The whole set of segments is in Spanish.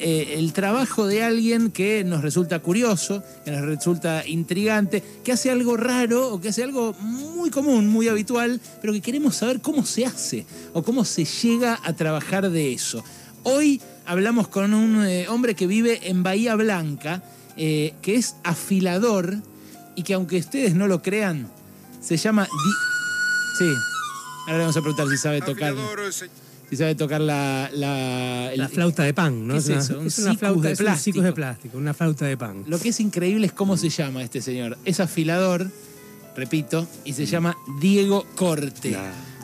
Eh, el trabajo de alguien que nos resulta curioso, que nos resulta intrigante, que hace algo raro o que hace algo muy común, muy habitual, pero que queremos saber cómo se hace o cómo se llega a trabajar de eso. Hoy hablamos con un eh, hombre que vive en Bahía Blanca, eh, que es afilador y que aunque ustedes no lo crean, se llama... Di- sí, ahora le vamos a preguntar si sabe tocar... Si sabe tocar la... La, el- La flauta de pan, ¿no? ¿Qué es una, eso? Un es una flauta de plástico. de plástico, una flauta de pan. Lo que es increíble es cómo se llama este señor. Es afilador, repito, y se llama Diego Corte.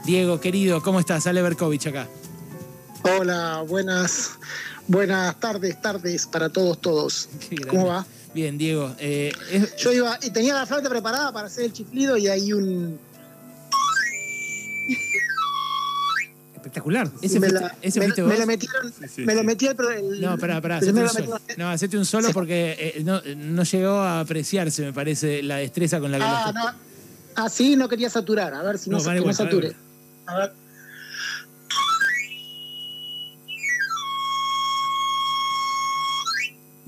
Diego, querido, ¿cómo estás? Ale Berkovich acá. Hola, buenas, buenas tardes, tardes para todos, todos. ¿Cómo va? Bien, Diego. eh, es- Yo iba y tenía la flauta preparada para hacer el chiflido y hay un Espectacular. ese me, fuiste, la, ese me- fuiste me vos. la metieron, me la metí el- No, pará, pará, hacete un solo. No, hacete un solo porque eh, no, no llegó a apreciarse, me parece, la destreza con la que Ah, no. Ah, sí, no quería saturar, a ver si no, No, se- vale que no igual, vale sature. A ver.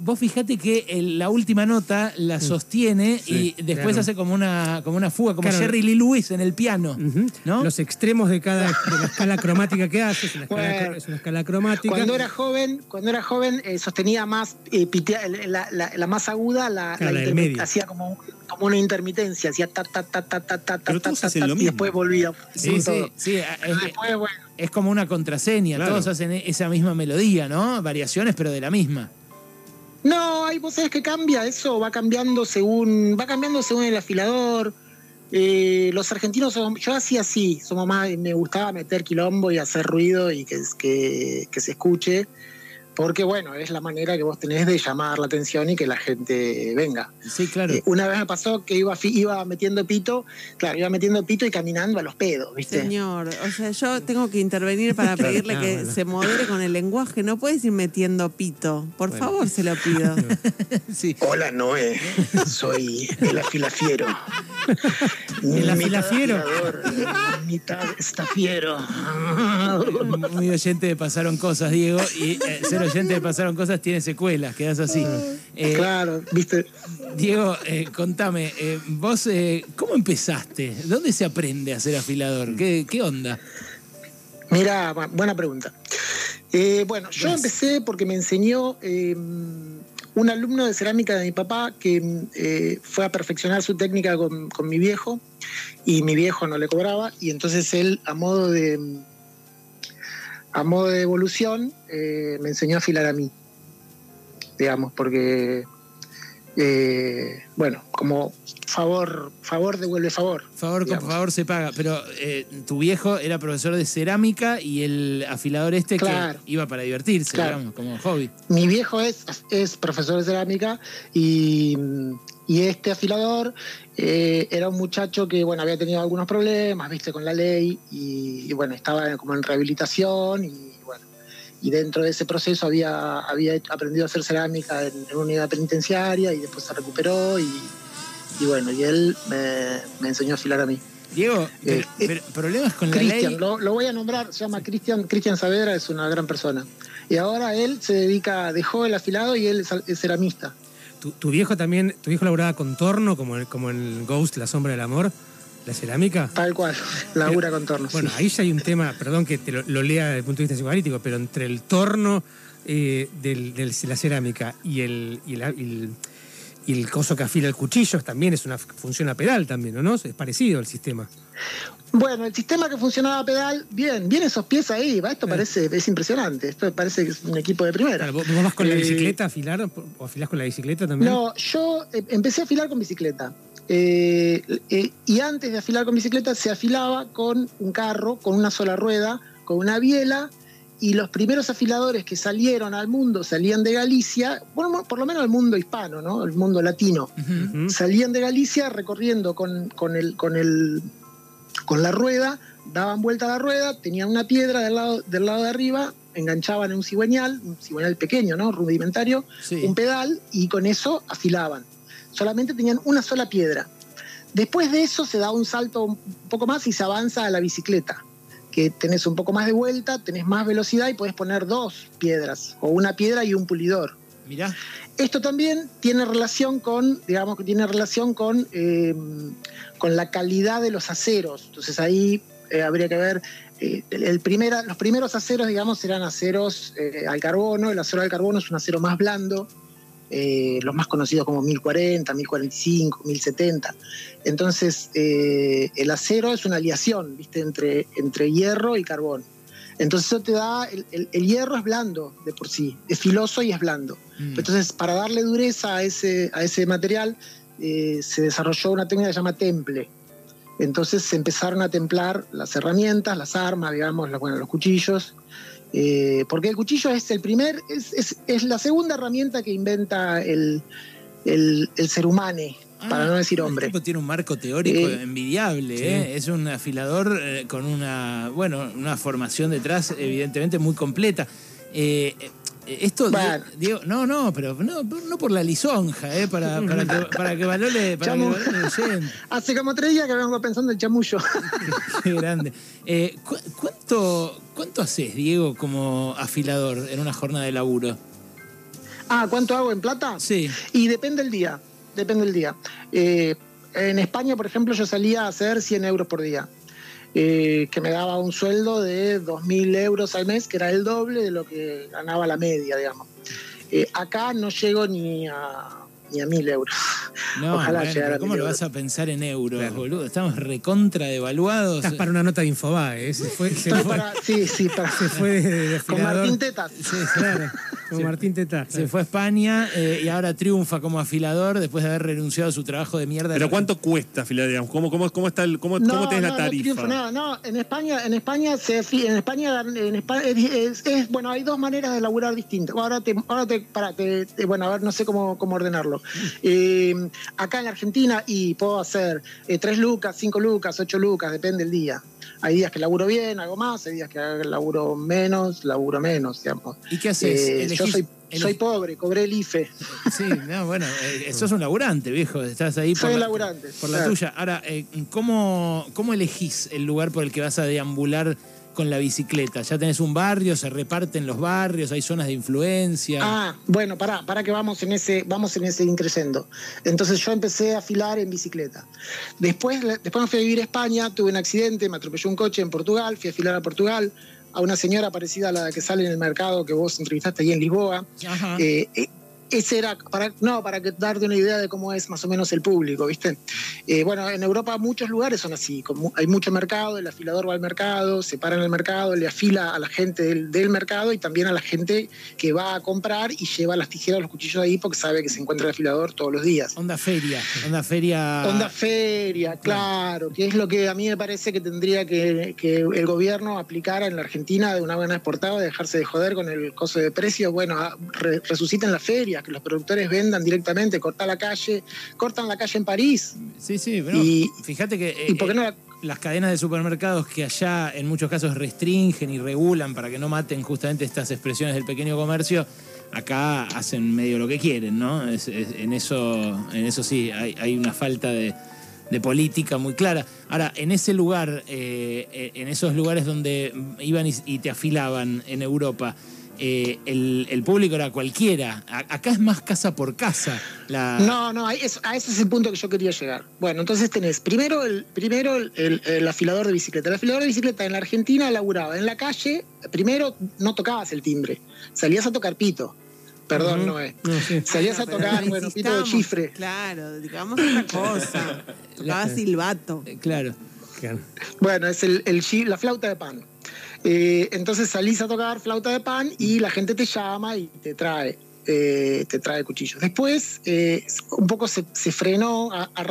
Vos fijate que el- la última nota la sostiene Sí, y después claro. hace como una, como una fuga, como Claro. Jerry Lee Lewis en el piano. Ujú. ¿No? Los extremos de cada de la escala cromática que hace, es una escala, Bueno. es una escala cromática. Cuando era joven, cuando era joven eh, sostenía más, eh, pitea- la, la- la más aguda, la, Claro, la medio. hacía como, como una intermitencia, hacía ta ta ta ta ta ta Pero ta, todos ta, hacen ta, lo y mismo. después volvía. Sí, sí, todo. sí. Es, Después, bueno, es como una contraseña. Claro. Todos hacen esa misma melodía, ¿no? Variaciones, pero de la misma. No, hay sabés que cambia eso, va cambiando según, va cambiando según el afilador. Eh, los argentinos somos, yo hacía así, somos más, me gustaba meter quilombo y hacer ruido y que, que, que se escuche, porque bueno, es la manera que vos tenés de llamar la atención y que la gente venga. Sí, claro. Eh, una vez me pasó que iba, iba metiendo pito, claro, iba metiendo pito y caminando a los pedos, ¿viste? Señor, o sea, yo tengo que intervenir para pedirle que bueno. se modere con el lenguaje. No puedes ir metiendo pito. Por Bueno. favor, se lo pido. Sí. Hola Noé, soy el afilafiero. ¿El afilafiero? Mitad estafiero. Muy oyente de Pasaron Cosas, Diego. Y eh, ser oyente de Pasaron Cosas tiene secuelas, quedas así. Eh, Claro, viste. Diego, eh, contame, eh, vos, ¿cómo empezaste? ¿Dónde se aprende a ser afilador? ¿Qué, qué onda? Mira, bu- buena pregunta. Bueno, yo empecé porque me enseñó eh, un alumno de cerámica de mi papá que eh, fue a perfeccionar su técnica con, con mi viejo y mi viejo no le cobraba y entonces él a modo de a modo de evolución eh, me enseñó a afilar a mí, digamos, porque eh, bueno, como favor favor devuelve favor. Favor con digamos. favor se paga. Pero eh, tu viejo era profesor de cerámica y el afilador este Claro. que iba para divertirse, Claro. digamos, como hobby. Mi viejo es, es profesor de cerámica y, y este afilador eh, era un muchacho que bueno había tenido algunos problemas, viste, con la ley y, y, bueno, estaba como en rehabilitación y y dentro de ese proceso había, había aprendido a hacer cerámica en, en una unidad penitenciaria y después se recuperó y, y bueno, y él me, me enseñó a afilar a mí. Diego, Eh, eh, pero problemas con la ley. lo, lo voy a nombrar, se llama Cristian, Cristian Saavedra, es una gran persona. Y ahora él se dedica, dejó el afilado y él es, es ceramista. ¿Tu, tu viejo también, tu viejo laburaba con torno, como en, como en Ghost, La Sombra del Amor, la cerámica? Tal cual, labura con tornos. Bueno, sí. ahí ya hay un tema, perdón que te lo, lo lea desde el punto de vista psicoanalítico, pero entre el torno eh, de la cerámica y el, y, el, y el- y el coso que afila el cuchillo también es una función a pedal también, ¿o no? Es parecido el sistema. Bueno, el sistema que funcionaba a pedal, bien, bien esos pies ahí, va, esto parece, es impresionante, esto parece que es un equipo de primera. Claro, ¿vos, vos vas con la Eh, bicicleta a afilar o afilás con la bicicleta también? No, yo eh, empecé a afilar con bicicleta. Eh, eh, y antes de afilar con bicicleta se afilaba con un carro, con una sola rueda, con una biela. Y los primeros afiladores que salieron al mundo salían de Galicia, bueno, por lo menos el mundo hispano, ¿no? El mundo latino. Salían de Galicia recorriendo con, con el, con, el, con la rueda, daban vuelta a la rueda, tenían una piedra del lado, del lado de arriba, enganchaban en un cigüeñal, un cigüeñal pequeño, ¿no? Rudimentario, Sí. un pedal y con eso afilaban. Solamente tenían una sola piedra. Después de eso se da un salto un poco más y se avanza a la bicicleta, que tenés un poco más de vuelta, tenés más velocidad y podés poner dos piedras, o una piedra y un pulidor. Mirá. Esto también tiene relación con, digamos que tiene relación con, eh, con la calidad de los aceros. Entonces ahí eh, habría que ver, eh, el primera, los primeros aceros, digamos, eran aceros al carbono. El acero al carbono es un acero más blando, eh, los más conocidos como 1040, 1045, 1070. Entonces, eh, el acero es una aleación, ¿viste? Entre, entre hierro y carbón. Entonces eso te da, el, el- el hierro es blando de por sí, es filoso y es blando. Mm. Entonces, para darle dureza a ese, a ese material, eh, se desarrolló una técnica que se llama temple. Entonces se empezaron a templar las herramientas, las armas, digamos, las- bueno, los cuchillos. eh, porque el cuchillo es el primer, es, es- es la segunda herramienta que inventa el, el- el ser humano, para Ah, no decir el hombre. tipo tiene un marco teórico Eh, envidiable, sí. ¿eh? Es un afilador eh, con una, bueno, una formación detrás evidentemente muy completa. Esto, Bueno. Diego, no, no, pero no, no por la lisonja, ¿eh? Para, para que, para que valore, para que Chamu. valore el. Hace como tres días que vengo pensando en chamullo. Qué grande. Eh, ¿cu- ¿cuánto, ¿Cuánto haces, Diego, como afilador en una jornada de laburo? ah, ¿cuánto hago en plata? Sí. Y depende del día, depende del día. Eh, en España, por ejemplo, yo salía a hacer 100 euros por día, eh, que me daba un sueldo de 2.000 euros al mes, que era el doble de lo que ganaba la media, digamos. Eh, acá no llego ni a, ni a 1.000 euros. No, Ojalá bueno, llegara a ¿cómo mil lo euros. vas a pensar en euros, Claro. boludo? Estamos recontra devaluados. Estás para una nota de Infobae, ¿eh? Se fue, se fue, para- sí, sí, para, se fue de, de con. Martín Tetas. Sí, claro. Como Sí. Martín. Se fue a España eh, y ahora triunfa como afilador después de haber renunciado a su trabajo de mierda. Pero ¿cuánto cuesta afilar, digamos? ¿Cómo, cómo, cómo, está el, cómo, No, cómo tenés no, la no tarifa? triunfo no, en España, en España se en España, en España es, es- bueno, hay dos maneras de laburar distintas. Ahora te, ahora te, para, te- te- bueno, a ver, no sé cómo, cómo ordenarlo. Eh, acá en Argentina y puedo hacer eh, tres lucas, cinco lucas, ocho lucas, depende del día. Hay días que laburo bien, hago más, hay días que laburo menos, laburo menos, digamos. ¿Y qué haces? Eh, yo soy, elegís- soy pobre, cobré el IFE. Sí, no, bueno, eh, sos un laburante, viejo. Estás ahí por Soy un la, laburante. por la tuya. Ahora, eh, ¿cómo, ¿cómo elegís el lugar por el que vas a deambular con la bicicleta? ¿Ya tenés un barrio? ¿Se reparten los barrios? ¿Hay zonas de influencia? Ah, bueno, pará, para que vamos en ese, vamos en ese increyendo. Entonces yo empecé a afilar en bicicleta. Después, después me fui a vivir a España, tuve un accidente, me atropelló un coche en Portugal, fui a afilar a Portugal, a una señora parecida a la que sale en el mercado que vos entrevistaste ahí en Lisboa. Ajá. Eh, eh, ese era, para, no, para que darte una idea de cómo es más o menos el público, ¿viste? Eh, bueno, en Europa muchos lugares son así, como hay mucho mercado, el afilador va al mercado, se para en el mercado, le afila a la gente del, del mercado y también a la gente que va a comprar y lleva las tijeras, los cuchillos ahí porque sabe que se encuentra el afilador todos los días. Onda feria. Onda feria. Onda feria, claro, que es lo que a mí me parece que tendría que, que el gobierno aplicara en la Argentina de una buena exportada, dejarse de joder con el costo de precios. Bueno, a- re- resuciten las ferias, que los productores vendan directamente, cortar la calle, cortan la calle en París. Sí, sí, pero Y- fíjate que eh, ¿Y por qué no la- las cadenas de supermercados que allá en muchos casos restringen y regulan para que no maten justamente estas expresiones del pequeño comercio, acá hacen medio lo que quieren, ¿no? Es- es- en, eso, en eso sí, hay, hay una falta de, de política muy clara. Ahora, en ese lugar, eh, eh, en esos lugares donde iban y, y te afilaban en Europa, eh, el, el público era cualquiera. A- acá es más casa por casa. La... No, no, a eso, a ese es el punto que yo quería llegar. Bueno, entonces tenés primero el, primero el, el- el afilador de bicicleta. El afilador de bicicleta en la Argentina laburaba en la calle, primero no tocabas el timbre, salías a tocar pito. Perdón, Ujú. no es. No, sí. Salías a tocar, no bueno, pito de chifre. Claro, digamos otra cosa. Tocaba silbato. Eh, Claro. Claro. Bueno, es el, la flauta de pan. Eh, entonces salís a tocar flauta de pan y la gente te llama y te trae. eh, te trae cuchillos. Después, eh, un poco se, frenó.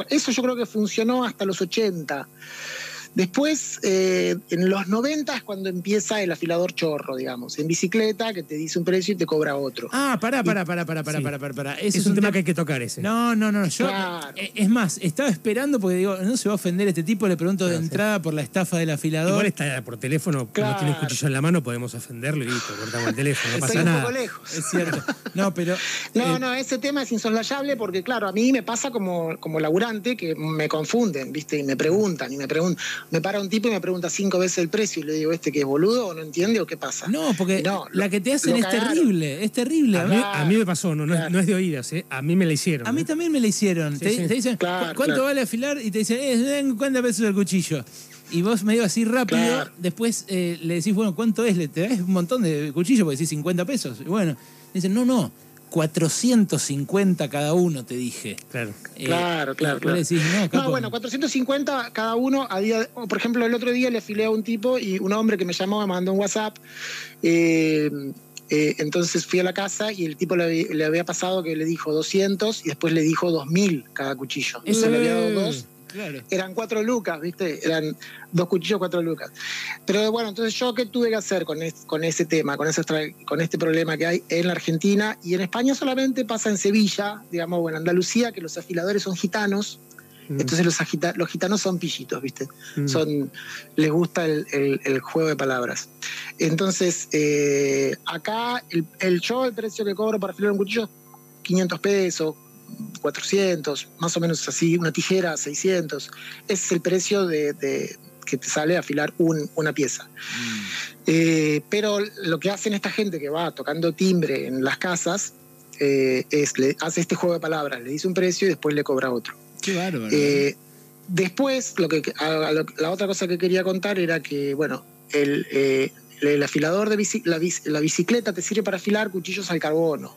eso yo creo que funcionó hasta los 80. Después, eh, en los 90 es cuando empieza el afilador chorro, digamos, en bicicleta, que te dice un precio y te cobra otro. Ah, pará, pará, pará, pará, pará, Sí. pará, pará, pará. Ese Es, un tema que hay que tocar ese. No, no, no. Yo, Claro. eh, es más, estaba esperando porque digo, no se va a ofender este tipo, le pregunto de entrada por la estafa del afilador. Igual está por teléfono, Claro. no tiene un cuchillo en la mano, podemos ofenderlo y listo, cortamos el teléfono, no Estoy pasa un nada. poco lejos. Es cierto. No, pero No, Eh, no, ese tema es insoslayable porque, claro, a mí me pasa como, como laburante que me confunden, ¿viste? Y me preguntan, y me preguntan. Me para un tipo y me pregunta cinco veces el precio y le digo, ¿este que es boludo o no entiende o qué pasa? No, porque No, la lo- que te hacen es cagaron. terrible, es terrible. A mí, mí, a mí me pasó, no, no, es, Claro. no es de oídas, ¿eh? a mí me la hicieron. a mí ¿eh? también me la hicieron. Sí, te, sí. te dicen, Claro, "¿Cu- ¿cuánto claro. vale afilar? Y te dicen, eh, 50 pesos el cuchillo. Y vos medio así rápido, Claro. después eh, le decís, bueno, ¿cuánto es? Le te das un montón de cuchillos porque decís 50 pesos. Y bueno, dicen, no, no, 450 cada uno, te dije. Claro. Eh, Claro, claro, vos claro. decís, no, No, bueno, 450 cada uno. A día, por ejemplo, el otro día le afilé a un tipo y un hombre que me llamó me mandó un WhatsApp. eh, eh, entonces fui a la casa y el tipo le, había- le había pasado que le dijo 200 y después le dijo 2000 cada cuchillo. Eso le le había dado dos. Claro. Eran cuatro lucas, ¿viste? Eran dos cuchillos, cuatro lucas. Pero bueno, entonces yo qué tuve que hacer con, es- con ese tema, con, ese, tra- con este problema que hay en la Argentina y en España solamente pasa en Sevilla, digamos, o en Andalucía, que los afiladores son gitanos, Mm, entonces los, agita- los gitanos son pillitos, ¿viste? mm. Son, les gusta el, el- el juego de palabras. Entonces, eh, acá el, el yo, el precio que cobro para afilar un cuchillo, 500 pesos, 400, más o menos así, una tijera, 600. Ese es el precio de, de- que te sale afilar un- una pieza. Eh, pero lo que hacen esta gente que va tocando timbre en las casas eh, es, le hace este juego de palabras, le dice un precio y después le cobra otro. Qué bárbaro. Eh, después, lo que, a- a lo- la otra cosa que quería contar era que, bueno, el, el afilador de bici- la, la bicicleta te sirve para afilar cuchillos al carbono.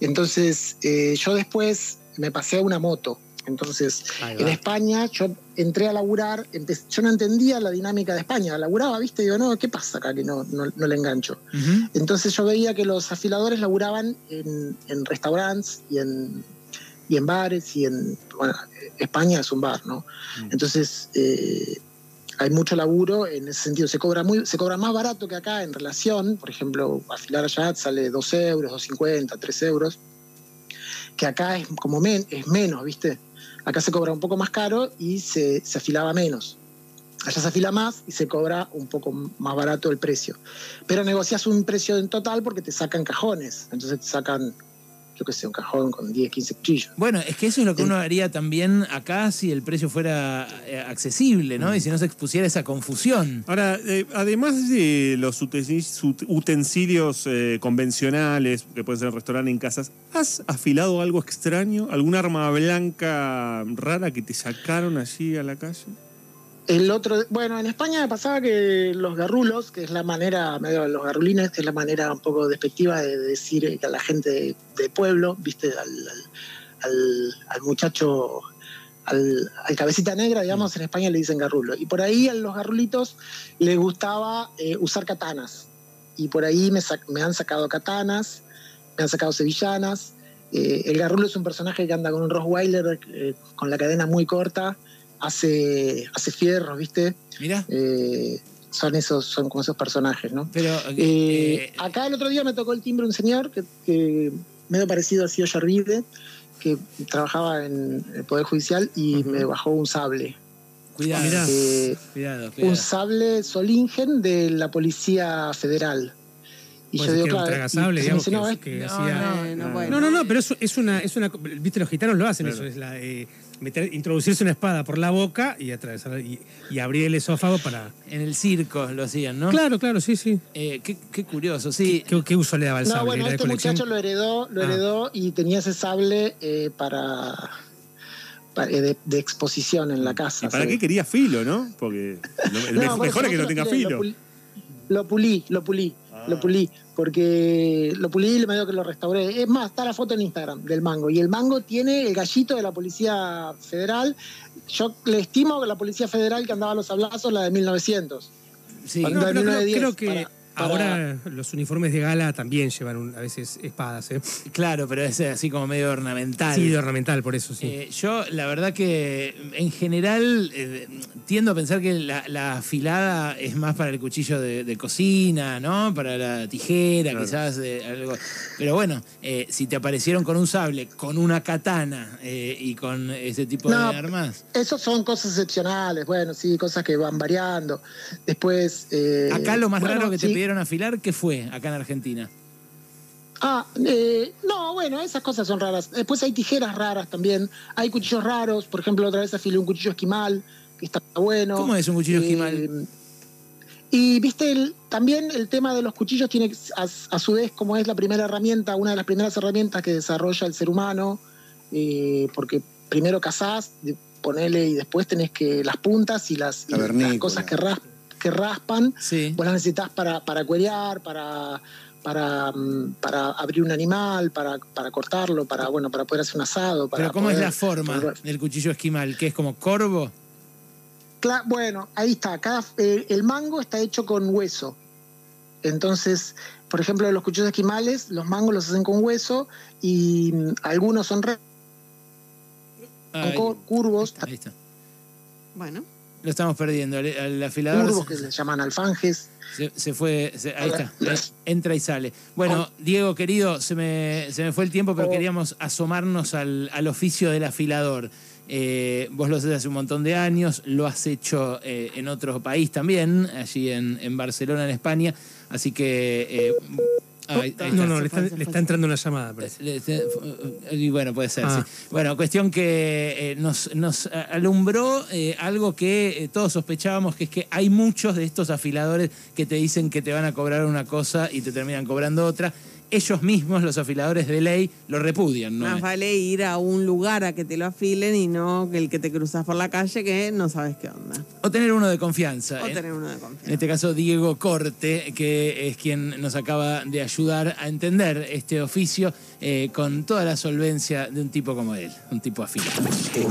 Entonces, eh, yo después me pasé a una moto. Entonces, en. España yo entré a laburar, yo no entendía la dinámica de España. Laburaba, ¿viste? Digo, no, ¿qué pasa acá que no, no, no le engancho? Entonces yo veía que los afiladores laburaban en, en restaurantes y en, y en bares y en... Bueno, España es un bar, ¿no? Mm. Entonces eh, hay mucho laburo en ese sentido. Se cobra, muy, se cobra más barato que acá en relación. Por ejemplo, afilar allá sale 2 euros, 2,50, 3 euros. Que acá es como es menos, ¿viste? Acá se cobra un poco más caro y se, se afilaba menos. Allá se afila más y se cobra un poco más barato el precio. Pero negocias un precio en total porque te sacan cajones. Entonces te sacan, yo qué sé, un cajón con 10, 15 cuchillos. Bueno, es que eso es lo que uno haría también acá si el precio fuera eh, accesible, ¿no? Y si no se expusiera esa confusión. Ahora, eh, además de los utensilios, eh, convencionales, que pueden ser en restaurante, en casas, ¿has afilado algo extraño? ¿Alguna arma blanca rara que te sacaron allí a la calle? El otro, bueno, en España me pasaba que los garrulos, que es la manera, medio los garrulines, que es la manera un poco despectiva de decir a la gente de, de pueblo, viste, al, al, al- muchacho, al, al cabecita negra, digamos, en España le dicen garrulo. Y por ahí a los garrulitos les gustaba eh, usar katanas. Y por ahí me, me han sacado katanas, me han sacado sevillanas. Eh, el garrulo es un personaje que anda con un Rottweiler eh, con la cadena muy corta, hace, hace fierros, ¿viste? Mirá. Eh, son esos, son como esos personajes, ¿no? Pero Eh, eh, acá el otro día me tocó el timbre un señor que, que medio parecido a Cío Yarvide, que trabajaba en el Poder Judicial y me bajó un sable. cuidado, cuidado, cuidado. un sable Solingen de la Policía Federal. Y Puede ser que era un y- tragasable, y digamos, dice, no, que, es- que No, hacía... no, no, no, bueno. No, no, no, pero eso es una, es una. Viste, los gitanos lo hacen, Claro. eso es la. eh, meter- introducirse una espada por la boca y atravesar y, y abrir el esófago para. En el circo lo hacían, ¿no? Claro, claro, sí, sí. Eh, qué, qué curioso, sí. ¿Qué, qué uso le daba el No, sable? bueno, ¿Era de este colección? muchacho lo heredó, lo Ah. heredó y tenía ese sable eh, para, para- eh, de, de exposición en la casa. ¿Y para ¿sí? qué quería filo, no? Porque lo- el No, mejor, es que no tenga lo filo. pulí- Lo pulí, lo pulí. Lo pulí, porque lo pulí y medio que lo restauré. Es más, está la foto en Instagram del mango. Y el mango tiene el gallito de la Policía Federal. Yo le estimo que la Policía Federal que andaba a los sablazos, la de 1900. Sí. Cuando- No, pero creo, 1910, creo que para- para- ahora los uniformes de gala también llevan un- a veces espadas, ¿eh? Claro, pero es así como medio ornamental. Sí, de ornamental, por eso sí. Eh, yo, la verdad que en general eh, tiendo a pensar que la, la afilada es más para el cuchillo de, de cocina, ¿no? Para la tijera, Claro. quizás eh, algo. Pero bueno, eh, si te aparecieron con un sable, con una katana eh, y con ese tipo No, de armas. Esos son cosas excepcionales, bueno, sí, cosas que van variando. Después. eh, Acá lo más bueno, raro que te sí, afilar, ¿qué fue acá en Argentina? Ah, eh, no, bueno, esas cosas son raras. Después hay tijeras raras también. Hay cuchillos raros. Por ejemplo, otra vez afilé un cuchillo esquimal, que está bueno. ¿Cómo es un cuchillo Eh, esquimal? Y viste, el- también el tema de los cuchillos tiene, a, a su vez, como es la primera herramienta, una de las primeras herramientas que desarrolla el ser humano, eh, porque primero cazás, ponele, y después tenés que las puntas y las, y las Cavernícola. cosas que, ras- que raspan, Sí. vos las necesitas para, para cuerear, para, para, mm, para abrir un animal, para, para cortarlo, para, bueno, para poder hacer un asado. Para Pero ¿cómo es la forma del cuchillo esquimal? ¿Qué es como corvo? Cla- bueno, ahí está. Cada, eh, el mango está hecho con hueso. Entonces, por ejemplo, los cuchillos esquimales, los mangos los hacen con hueso y mm, algunos son con curvos, ahí está. Bueno, Lo estamos perdiendo. El, el afilador curvos que se, llaman alfanjes. se- se fue. se- ahí está. Ahí, entra y sale. Bueno, Diego, querido, se me, se me fue el tiempo, pero Oh. queríamos asomarnos al, al oficio del afilador. Eh, vos lo haces hace un montón de años, lo has hecho eh, en otro país también, allí en, en Barcelona, en España. Así que. eh, ahí No, está. no, le está, le está entrando una llamada. le- Y bueno, puede ser, Ah. sí. Bueno, cuestión que eh, nos, nos alumbró eh, algo que eh, todos sospechábamos, que es que hay muchos de estos afiladores que te dicen que te van a cobrar una cosa y te terminan cobrando otra. Ellos mismos, los afiladores de ley, lo repudian, ¿no? más vale ir a un lugar a que te lo afilen y no que el que te cruzas por la calle que no sabes qué onda. O tener uno de confianza. O ¿eh? tener uno de En confianza. este caso, Diego Corte, que es quien nos acaba de ayudar a entender este oficio eh, con toda la solvencia de un tipo como él, un tipo afilado.